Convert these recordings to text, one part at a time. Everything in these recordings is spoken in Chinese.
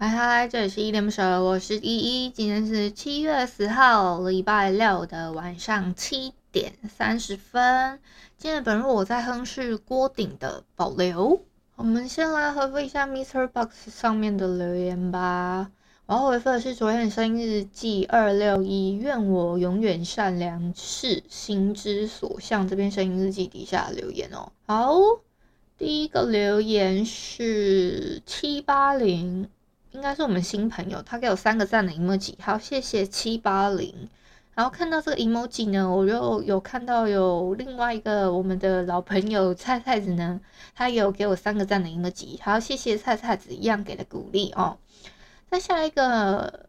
嗨嗨，这里是依依恋不舍，我是依依。今天是七月十号，礼拜六的晚上七点三十分。今天本日我在哼是郭顶的保留。我们先来回复一下 Mr. Box 上面的留言吧。我要回复的是昨天的声音日记二六一，愿我永远善良，是心之所向。这边声音日记底下留言哦。好，第一个留言是七八零。应该是我们新朋友，他给我三个赞的 emoji，好，谢谢七八零。然后看到这个 emoji 呢，我又有看到有另外一个我们的老朋友菜菜子呢，他有给我三个赞的 emoji，好，谢谢菜菜子一样给的鼓励哦。再下一个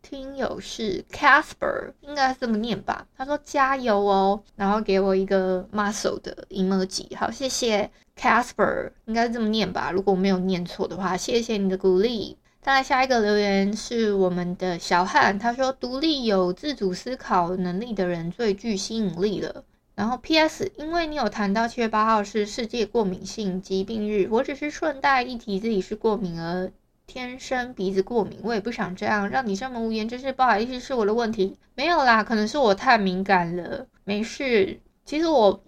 听友是 Casper，应该是这么念吧？他说加油哦，然后给我一个 muscle 的 emoji，好，谢谢 Casper，应该是这么念吧？如果我没有念错的话，谢谢你的鼓励。再来下一个留言是我们的小汉，他说独立有自主思考能力的人最具吸引力了。然后 P.S. 因为你有谈到七月八号是世界过敏性疾病日，我只是顺带一提自己是过敏而，天生鼻子过敏，我也不想这样让你这么无言，真是不好意思，是我的问题。没有啦，可能是我太敏感了，没事。其实我。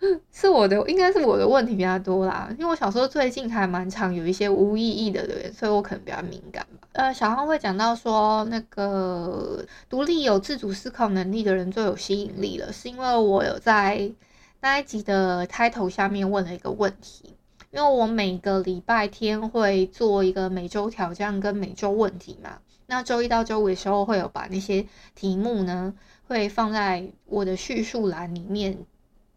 是我的，应该是我的问题比较多啦。因为我小时候最近还蛮常有一些无意义的留言，所以我可能比较敏感吧。呃，小汉会讲到说，那个独立有自主思考能力的人最有吸引力了，是因为我有在那一集的 title 下面问了一个问题。因为我每个礼拜天会做一个每周挑战跟每周问题嘛，那周一到周五的时候会有把那些题目呢，会放在我的叙述栏里面。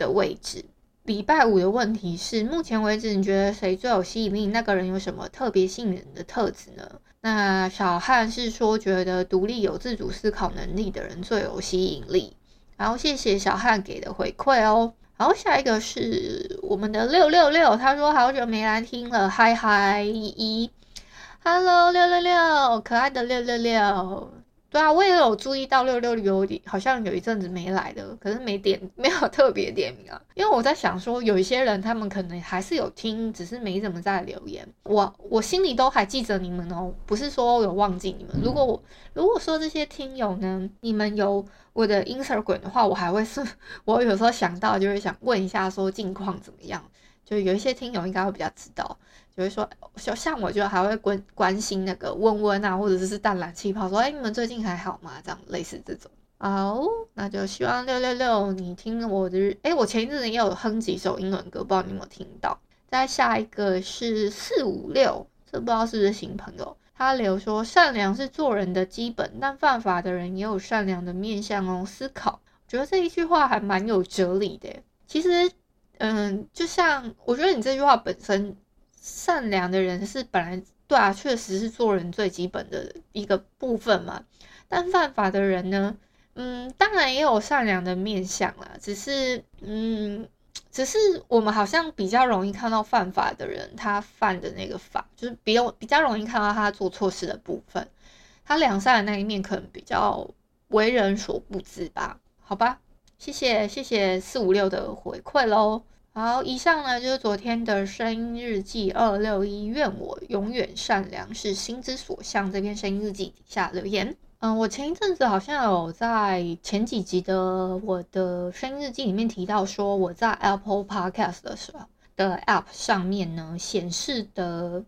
的位置。礼拜五的问题是：目前为止，你觉得谁最有吸引力？那个人有什么特别吸引人的特质呢？那小汉是说，觉得独立有自主思考能力的人最有吸引力。然后谢谢小汉给的回馈哦。然后下一个是我们的六六六，他说好久没来听了，嗨嗨一，Hello 六六六，可爱的六六六。对啊，我也有注意到六六有点好像有一阵子没来的，可是没点 没有特别点名啊，因为我在想说有一些人他们可能还是有听，只是没怎么在留言。我我心里都还记着你们哦，不是说有忘记你们。如果我如果说这些听友呢，你们有我的 Instagram 的话，我还会是，我有时候想到就会想问一下说近况怎么样，就有一些听友应该会比较知道。就会说，像像我就还会关关心那个温温啊，或者是淡蓝气泡，说，哎，你们最近还好吗？这样类似这种。好，那就希望六六六你听我的，哎，我前一阵子也有哼几首英文歌，不知道你有没有听到。再下一个是四五六，这不知道是不是新朋友，他留说，善良是做人的基本，但犯法的人也有善良的面向哦。思考，觉得这一句话还蛮有哲理的。其实，嗯，就像我觉得你这句话本身。善良的人是本来对啊，确实是做人最基本的一个部分嘛。但犯法的人呢，嗯，当然也有善良的面相啦。只是，嗯，只是我们好像比较容易看到犯法的人，他犯的那个法，就是比较比较容易看到他做错事的部分。他良善的那一面可能比较为人所不知吧？好吧，谢谢谢谢四五六的回馈喽。好，以上呢就是昨天的声音日记二六一，愿我永远善良，是心之所向。这篇声音日记底下留言，嗯，我前一阵子好像有在前几集的我的声音日记里面提到说，我在 Apple Podcast 的时候的 App 上面呢显示的。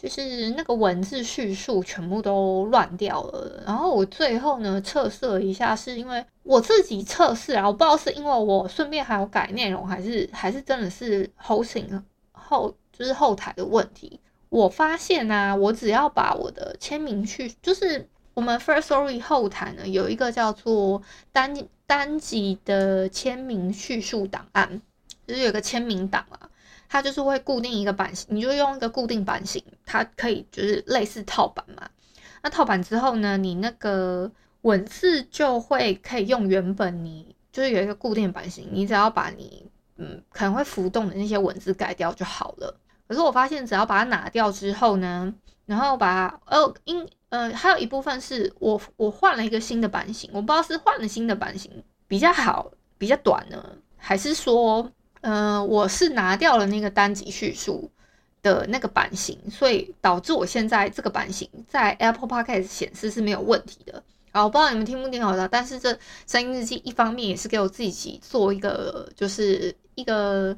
就是那个文字叙述全部都乱掉了，然后我最后呢测试了一下，是因为我自己测试啊，我不知道是因为我顺便还有改内容，还是还是真的是 hosting 后就是后台的问题。我发现、啊，我只要把我的签名去，就是我们 Firstory 后台呢有一个叫做单单集的签名叙述档案，就是有个签名档啊。它就是会固定一个版型，你就用一个固定版型，它可以就是类似套版嘛。那套版之后呢，你那个文字就会可以用原本你就是有一个固定版型，你只要把你嗯可能会浮动的那些文字改掉就好了。可是我发现只要把它拿掉之后呢，然后把哦因呃还有一部分是我我换了一个新的版型，我不知道是换了新的版型比较好比较短呢，还是说。嗯、我是拿掉了那个单集叙述的那个版型，所以导致我现在这个版型在 Apple Podcast 显示是没有问题的。啊，我不知道你们听不听好的，但是这声音日记一方面也是给我自己做一个，就是一个。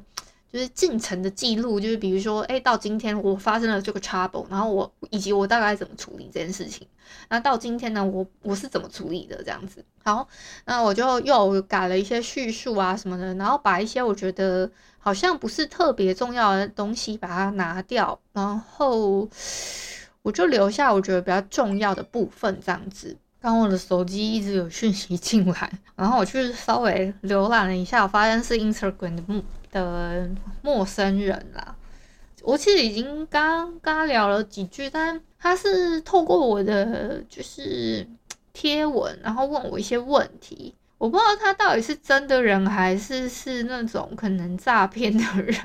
就是进程的记录，就是比如说，哎，到今天我发生了这个 trouble，然后我以及我大概怎么处理这件事情。那到今天呢，我我是怎么处理的这样子。好，那我就又改了一些叙述啊什么的，然后把一些我觉得好像不是特别重要的东西把它拿掉，然后我就留下我觉得比较重要的部分这样子。刚我的手机一直有讯息进来，然后我去稍微浏览了一下，我发现是 Instagram 的目。的陌生人啦，我其实已经刚刚聊了几句，但他是透过我的就是贴文，然后问我一些问题，我不知道他到底是真的人还是是那种可能诈骗的人，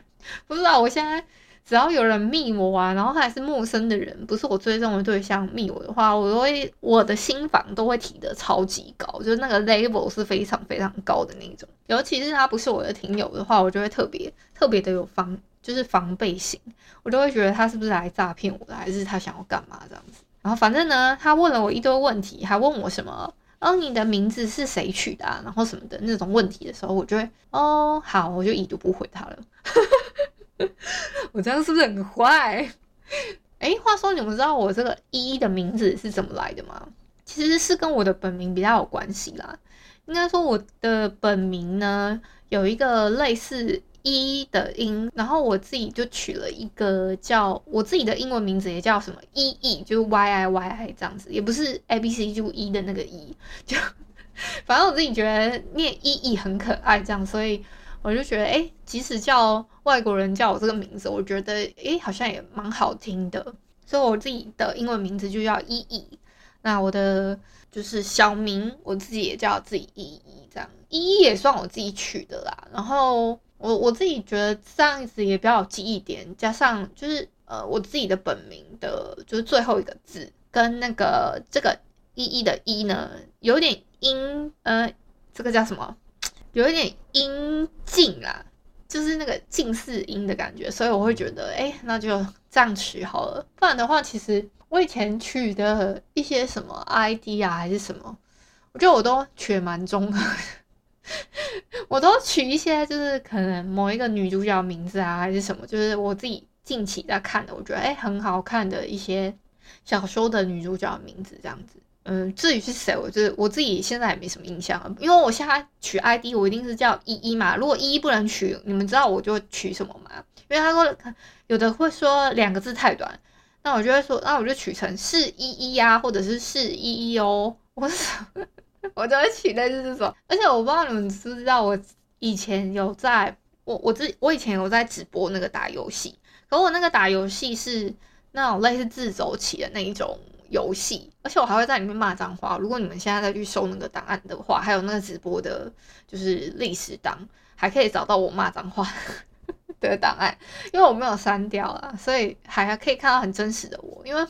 不知道我现在。只要有人密我啊，然后还是陌生的人，不是我追踪的对象密我的话，我都会我的心防都会提的超级高，就是那个 level 是非常非常高的那种。尤其是他不是我的听友的话，我就会特别特别的有防，就是防备心，我都会觉得他是不是来诈骗我的，还是他想要干嘛这样子。然后反正呢，他问了我一堆问题，还问我什么，哦，你的名字是谁取的啊？然后什么的那种问题的时候，我就会哦好，我就已读不回他了。我这样是不是很坏？哎，话说你们知道我这个一的名字是怎么来的吗？其实是跟我的本名比较有关系啦。应该说我的本名呢有一个类似一的音，然后我自己就取了一个叫我自己的英文名字，也叫什么 E E，就 Y I Y I 这样子，也不是 A B C 就一的那个一，就 反正我自己觉得念 E E 很可爱，这样，所以。我就觉得，哎，即使叫外国人叫我这个名字，我觉得，哎，好像也蛮好听的。所以我自己的英文名字就叫依依。那我的就是小名，我自己也叫自己依依，这样依依也算我自己取的啦。然后我我自己觉得这样子也比较有记忆点，加上就是呃我自己的本名的，就是最后一个字跟那个这个依依的依呢，有点音，呃，这个叫什么？有一点音近啦，就是那个近似音的感觉，所以我会觉得，哎，那就这样取好了。不然的话，其实我以前取的一些什么 ID 啊，还是什么，我觉得我都取蛮中的，我都取一些就是可能某一个女主角名字啊，还是什么，就是我自己近期在看的，我觉得哎很好看的一些小说的女主角名字这样子。嗯，至于是谁，我就我自己现在也没什么印象了，因为我现在取 ID，我一定是叫依依嘛。如果依依不能取，你们知道我就取什么吗？因为他说有的会说两个字太短，那我就会说，那我就取成是依依呀，或者是是依依哦。我我就会取类似这种。而且我不知道你们知不知道，我以前有在我我自我以前有在直播那个打游戏，可我那个打游戏是那种类似自走棋的那一种。游戏，而且我还会在里面骂脏话。如果你们现在再去搜那个档案的话，还有那个直播的，就是历史档，还可以找到我骂脏话 的档案。因为我没有删掉啊，所以还可以看到很真实的我。因为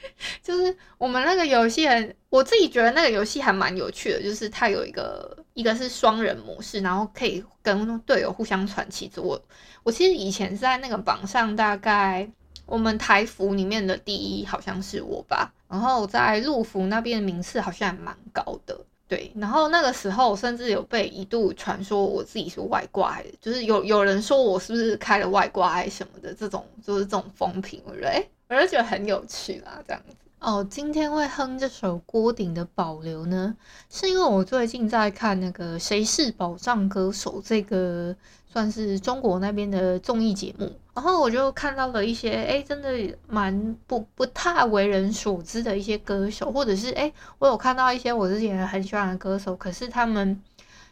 就是我们那个游戏很，我自己觉得那个游戏还蛮有趣的，就是它有一个一个是双人模式，然后可以跟队友互相传旗子。我我其实以前在那个榜上，大概我们台服里面的第一好像是我吧，然后在陆服那边名次好像还蛮高的。对，然后那个时候甚至有被一度传说我自己是外挂，就是有有人说我是不是开了外挂还是什么的，这种就是这种风评，我觉得哎，我就觉得很有趣啦，这样子。哦，今天会哼这首郭顶的保留呢，是因为我最近在看那个《谁是宝藏歌手》这个算是中国那边的综艺节目，然后我就看到了一些哎，真的蛮不不太为人所知的一些歌手，或者是哎，我有看到一些我之前很喜欢的歌手，可是他们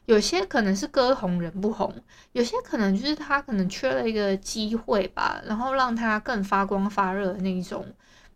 有些可能是歌红人不红，有些可能就是他可能缺了一个机会吧，然后让他更发光发热的那一种。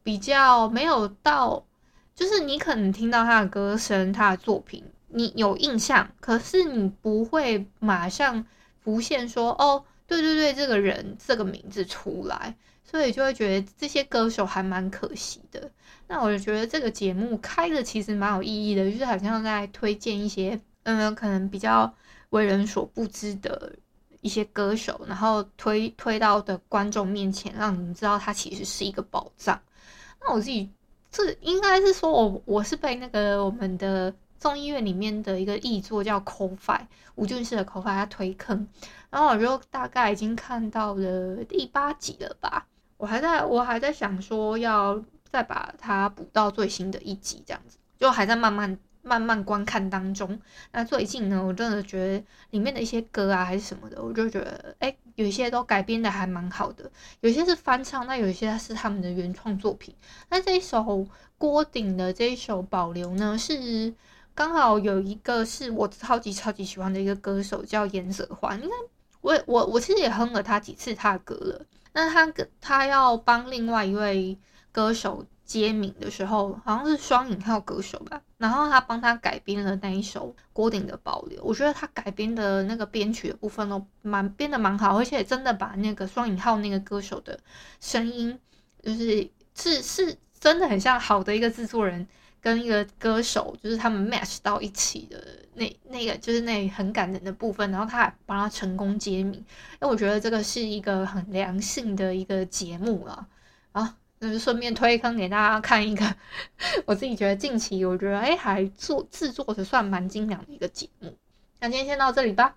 比较没有到，就是你可能听到他的歌声、他的作品，你有印象，可是你不会马上浮现说，哦，对对对，这个人这个名字出来，所以就会觉得这些歌手还蛮可惜的。那我就觉得这个节目开的其实蛮有意义的，就是好像在推荐一些，嗯，可能比较为人所不知的一些歌手，然后推推到的观众面前，让你们知道他其实是一个宝藏。那我自己这应该是说我，我是被那个我们的综艺院里面的一个译作叫 Ko-Fi 吴俊士的 Ko-Fi 他推坑，然后我就大概已经看到了第八集了吧，我还在我还在想说要再把它补到最新的一集这样子，就还在慢慢。慢慢观看当中，那最近呢，我真的觉得里面的一些歌啊，还是什么的，我就觉得，哎，有一些都改编的还蛮好的，有些是翻唱，那有一些是他们的原创作品。那这一首郭顶的这一首《保留》呢，是刚好有一个是我超级超级喜欢的一个歌手叫颜舍欢，应该我我我其实也哼了他几次他的歌了。那他他要帮另外一位歌手。揭名的时候，好像是双引号歌手吧，然后他帮他改编了那一首郭顶的保留，我觉得他改编的那个编曲的部分都蛮编的蛮好，而且真的把那个双引号那个歌手的声音，就是是是真的很像好的一个制作人跟一个歌手，就是他们 match 到一起的那那个就是那很感人的部分，然后他还帮他成功揭秘，因为我觉得这个是一个很良性的一个节目了啊。就顺便推坑给大家看一个，我自己觉得近期我觉得哎还做制作的算蛮精良的一个节目。那今天先到这里吧。